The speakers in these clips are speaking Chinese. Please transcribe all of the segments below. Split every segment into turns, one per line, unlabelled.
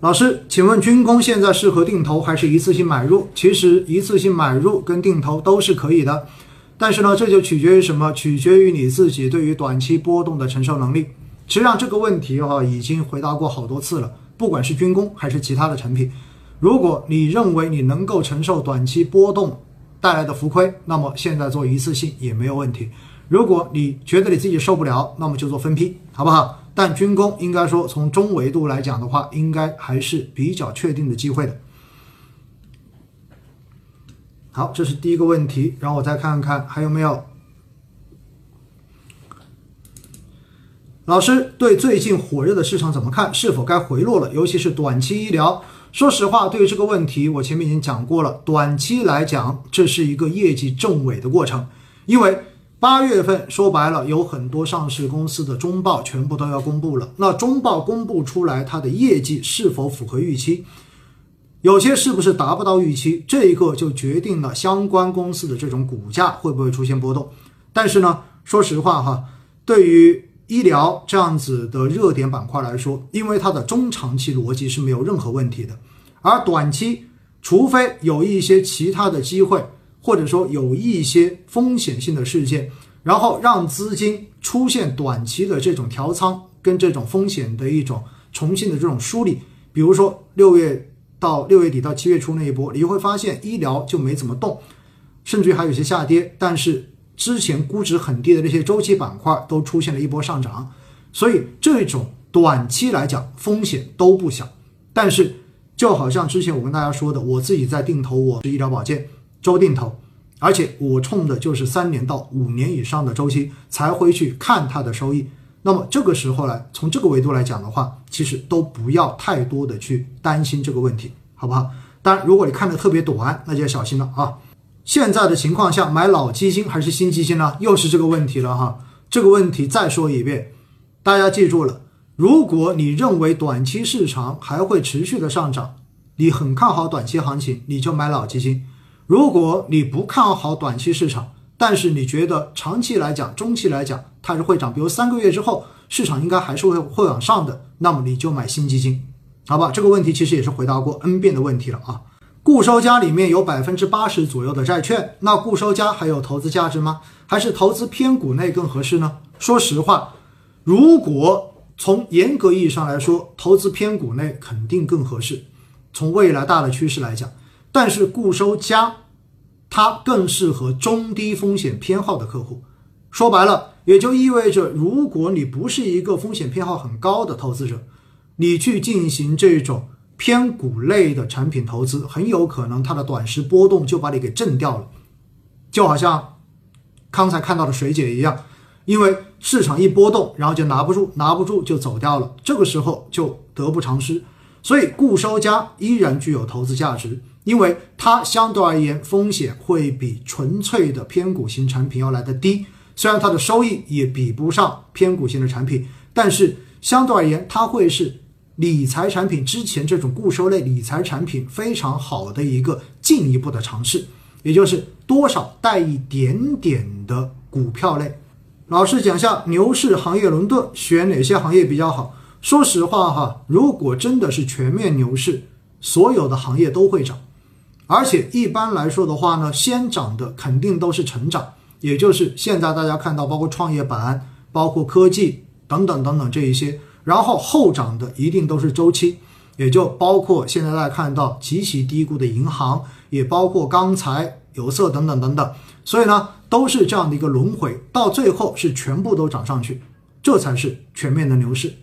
老师，请问军工现在适合定投还是一次性买入？其实一次性买入跟定投都是可以的，但是呢，这就取决于什么？取决于你自己对于短期波动的承受能力。实际上这个问题哈已经回答过好多次了，不管是军工还是其他的产品，如果你认为你能够承受短期波动带来的浮亏，那么现在做一次性也没有问题。如果你觉得你自己受不了，那么就做分批，好不好？但军工应该说，从中维度来讲的话，应该还是比较确定的机会的。好，这是第一个问题，然后我再看看还有没有。老师对最近火热的市场怎么看？是否该回落了？尤其是短期医疗。说实话，对于这个问题，我前面已经讲过了。短期来讲，这是一个业绩正尾的过程，因为。八月份说白了，有很多上市公司的中报全部都要公布了。那中报公布出来，它的业绩是否符合预期？有些是不是达不到预期？这一个就决定了相关公司的这种股价会不会出现波动。但是呢，说实话哈，对于医疗这样子的热点板块来说，因为它的中长期逻辑是没有任何问题的，而短期除非有一些其他的机会。或者说有一些风险性的事件，然后让资金出现短期的这种调仓跟这种风险的一种重新的这种梳理。比如说六月到六月底到七月初那一波，你会发现医疗就没怎么动，甚至于还有些下跌。但是之前估值很低的那些周期板块都出现了一波上涨，所以这种短期来讲风险都不小。但是就好像之前我跟大家说的，我自己在定投我是医疗保健。周定投，而且我冲的就是三年到五年以上的周期才会去看它的收益。那么这个时候呢，从这个维度来讲的话，其实都不要太多的去担心这个问题，好不好？当然，如果你看的特别短，那就要小心了啊。现在的情况下，买老基金还是新基金呢？又是这个问题了哈。这个问题再说一遍，大家记住了，如果你认为短期市场还会持续的上涨，你很看好短期行情，你就买老基金。如果你不看好短期市场，但是你觉得长期来讲、中期来讲它是会涨，比如三个月之后市场应该还是会会往上的，那么你就买新基金，好吧？这个问题其实也是回答过 N 遍的问题了啊。固收加里面有百分之八十左右的债券，那固收加还有投资价值吗？还是投资偏股内更合适呢？说实话，如果从严格意义上来说，投资偏股内肯定更合适。从未来大的趋势来讲。但是固收加，它更适合中低风险偏好的客户。说白了，也就意味着，如果你不是一个风险偏好很高的投资者，你去进行这种偏股类的产品投资，很有可能它的短时波动就把你给震掉了。就好像刚才看到的水姐一样，因为市场一波动，然后就拿不住，拿不住就走掉了，这个时候就得不偿失。所以固收加依然具有投资价值。因为它相对而言风险会比纯粹的偏股型产品要来的低，虽然它的收益也比不上偏股型的产品，但是相对而言它会是理财产品之前这种固收类理财产品非常好的一个进一步的尝试，也就是多少带一点点的股票类。老师讲下牛市行业轮动选哪些行业比较好？说实话哈，如果真的是全面牛市，所有的行业都会涨。而且一般来说的话呢，先涨的肯定都是成长，也就是现在大家看到，包括创业板、包括科技等等等等这一些，然后后涨的一定都是周期，也就包括现在大家看到极其低估的银行，也包括钢材、有色等等等等，所以呢，都是这样的一个轮回，到最后是全部都涨上去，这才是全面的牛市。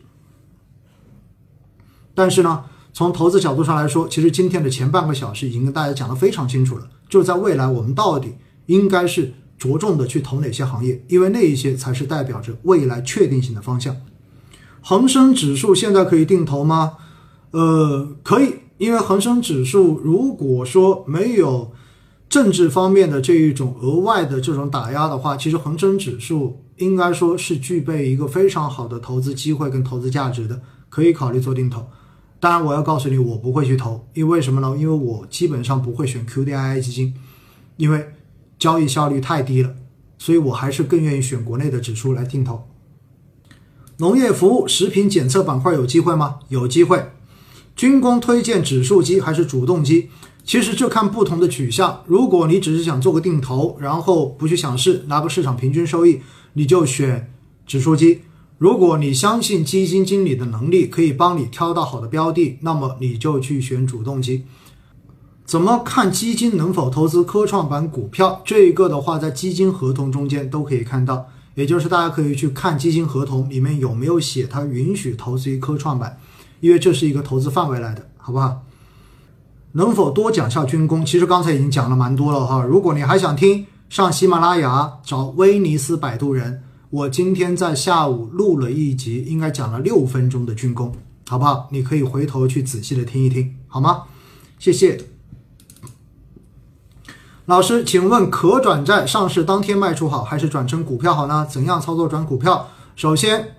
但是呢。从投资角度上来说，其实今天的前半个小时已经跟大家讲得非常清楚了。就在未来，我们到底应该是着重的去投哪些行业？因为那一些才是代表着未来确定性的方向。恒生指数现在可以定投吗？呃，可以，因为恒生指数如果说没有政治方面的这一种额外的这种打压的话，其实恒生指数应该说是具备一个非常好的投资机会跟投资价值的，可以考虑做定投。当然，我要告诉你，我不会去投，因为什么呢？因为我基本上不会选 QDII 基金，因为交易效率太低了，所以我还是更愿意选国内的指数来定投。农业服务、食品检测板块有机会吗？有机会。军工推荐指数基还是主动基？其实这看不同的取向。如果你只是想做个定投，然后不去想市，拿个市场平均收益，你就选指数基。如果你相信基金经理的能力可以帮你挑到好的标的，那么你就去选主动基。怎么看基金能否投资科创板股票？这一个的话，在基金合同中间都可以看到，也就是大家可以去看基金合同里面有没有写它允许投资于科创板，因为这是一个投资范围来的，好不好？能否多讲下军工？其实刚才已经讲了蛮多了哈。如果你还想听，上喜马拉雅找威尼斯摆渡人。我今天在下午录了一集，应该讲了六分钟的军工，好不好？你可以回头去仔细的听一听，好吗？谢谢。老师，请问可转债上市当天卖出好，还是转成股票好呢？怎样操作转股票？首先，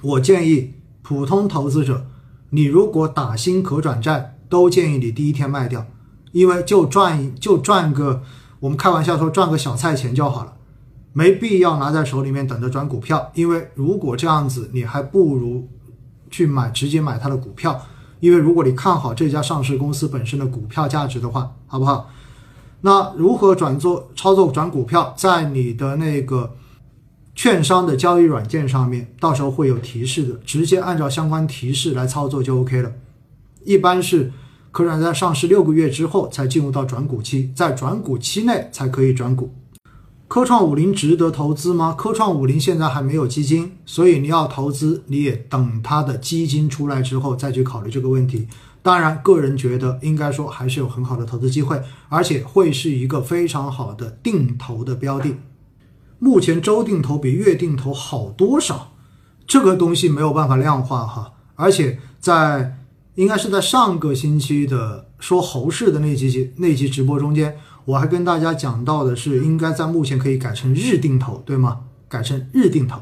我建议普通投资者，你如果打新可转债，都建议你第一天卖掉，因为就赚就赚个，我们开玩笑说赚个小菜钱就好了。没必要拿在手里面等着转股票，因为如果这样子，你还不如去买直接买它的股票，因为如果你看好这家上市公司本身的股票价值的话，好不好？那如何转做操作转股票，在你的那个券商的交易软件上面，到时候会有提示的，直接按照相关提示来操作就 OK 了。一般是可转在上市六个月之后才进入到转股期，在转股期内才可以转股。科创五零值得投资吗？科创五零现在还没有基金，所以你要投资，你也等它的基金出来之后再去考虑这个问题。当然，个人觉得应该说还是有很好的投资机会，而且会是一个非常好的定投的标的。目前周定投比月定投好多少？这个东西没有办法量化哈。而且在应该是在上个星期的说猴市的那期那期直播中间。我还跟大家讲到的是，应该在目前可以改成日定投，对吗？改成日定投。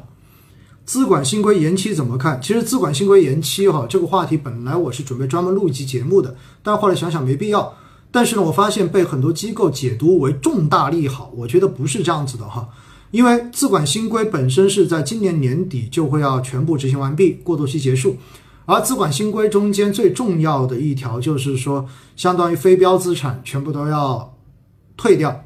资管新规延期怎么看？其实资管新规延期哈，这个话题本来我是准备专门录一期节目的，但后来想想没必要。但是呢，我发现被很多机构解读为重大利好，我觉得不是这样子的哈。因为资管新规本身是在今年年底就会要全部执行完毕，过渡期结束。而资管新规中间最重要的一条就是说，相当于非标资产全部都要。退掉，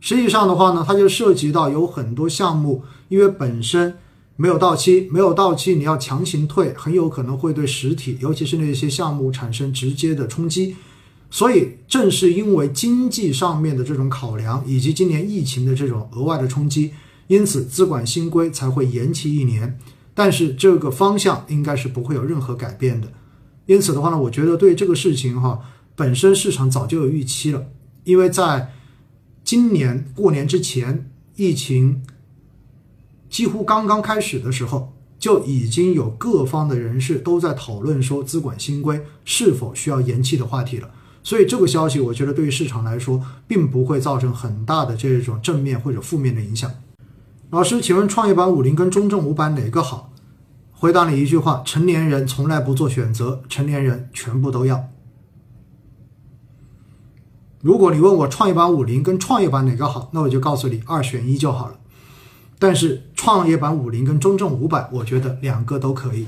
实际上的话呢，它就涉及到有很多项目，因为本身没有到期，没有到期，你要强行退，很有可能会对实体，尤其是那些项目产生直接的冲击。所以，正是因为经济上面的这种考量，以及今年疫情的这种额外的冲击，因此资管新规才会延期一年。但是这个方向应该是不会有任何改变的。因此的话呢，我觉得对这个事情哈，本身市场早就有预期了，因为在。今年过年之前，疫情几乎刚刚开始的时候，就已经有各方的人士都在讨论说资管新规是否需要延期的话题了。所以这个消息，我觉得对于市场来说，并不会造成很大的这种正面或者负面的影响。老师，请问创业板五零跟中证五百哪个好？回答你一句话：成年人从来不做选择，成年人全部都要。如果你问我创业板五零跟创业板哪个好，那我就告诉你二选一就好了。但是创业板五零跟中证五百，我觉得两个都可以。